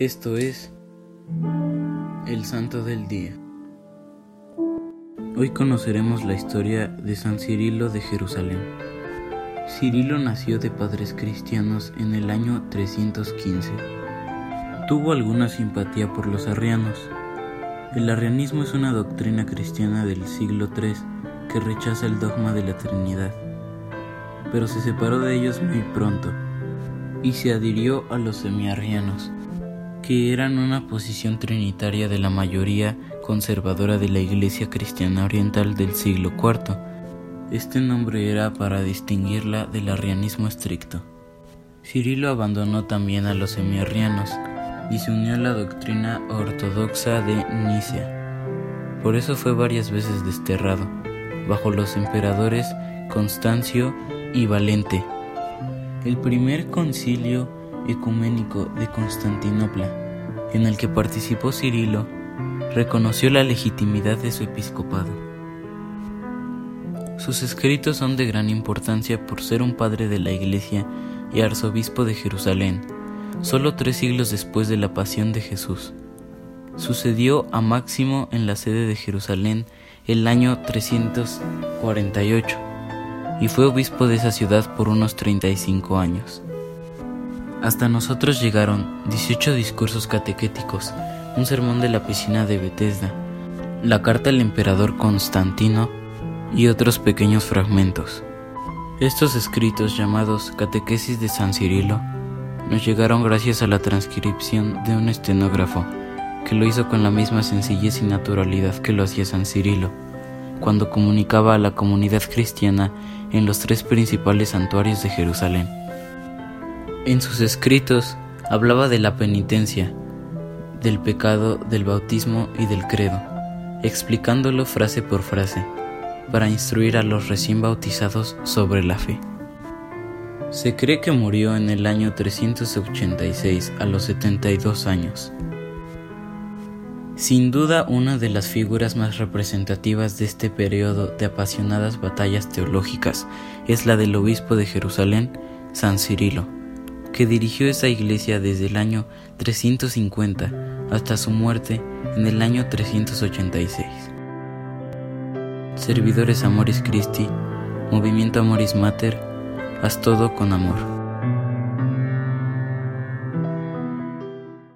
Esto es el Santo del Día. Hoy conoceremos la historia de San Cirilo de Jerusalén. Cirilo nació de padres cristianos en el año 315. Tuvo alguna simpatía por los arrianos. El arrianismo es una doctrina cristiana del siglo III que rechaza el dogma de la Trinidad, pero se separó de ellos muy pronto y se adhirió a los semiarrianos, que eran una posición trinitaria de la mayoría conservadora de la Iglesia cristiana oriental del siglo IV. Este nombre era para distinguirla del arrianismo estricto. Cirilo abandonó también a los semiarrianos y se unió a la doctrina ortodoxa de Nicea. Por eso fue varias veces desterrado, bajo los emperadores Constancio y Valente el primer concilio ecuménico de Constantinopla, en el que participó Cirilo, reconoció la legitimidad de su episcopado. Sus escritos son de gran importancia por ser un padre de la Iglesia y arzobispo de Jerusalén, solo tres siglos después de la pasión de Jesús. Sucedió a Máximo en la sede de Jerusalén el año 348 y fue obispo de esa ciudad por unos 35 años. Hasta nosotros llegaron 18 discursos catequéticos, un sermón de la piscina de Bethesda, la carta al emperador Constantino y otros pequeños fragmentos. Estos escritos llamados Catequesis de San Cirilo nos llegaron gracias a la transcripción de un estenógrafo que lo hizo con la misma sencillez y naturalidad que lo hacía San Cirilo cuando comunicaba a la comunidad cristiana en los tres principales santuarios de Jerusalén. En sus escritos hablaba de la penitencia, del pecado, del bautismo y del credo, explicándolo frase por frase, para instruir a los recién bautizados sobre la fe. Se cree que murió en el año 386 a los 72 años. Sin duda una de las figuras más representativas de este periodo de apasionadas batallas teológicas es la del obispo de Jerusalén, San Cirilo, que dirigió esa iglesia desde el año 350 hasta su muerte en el año 386. Servidores Amoris Christi, Movimiento Amoris Mater, haz todo con amor.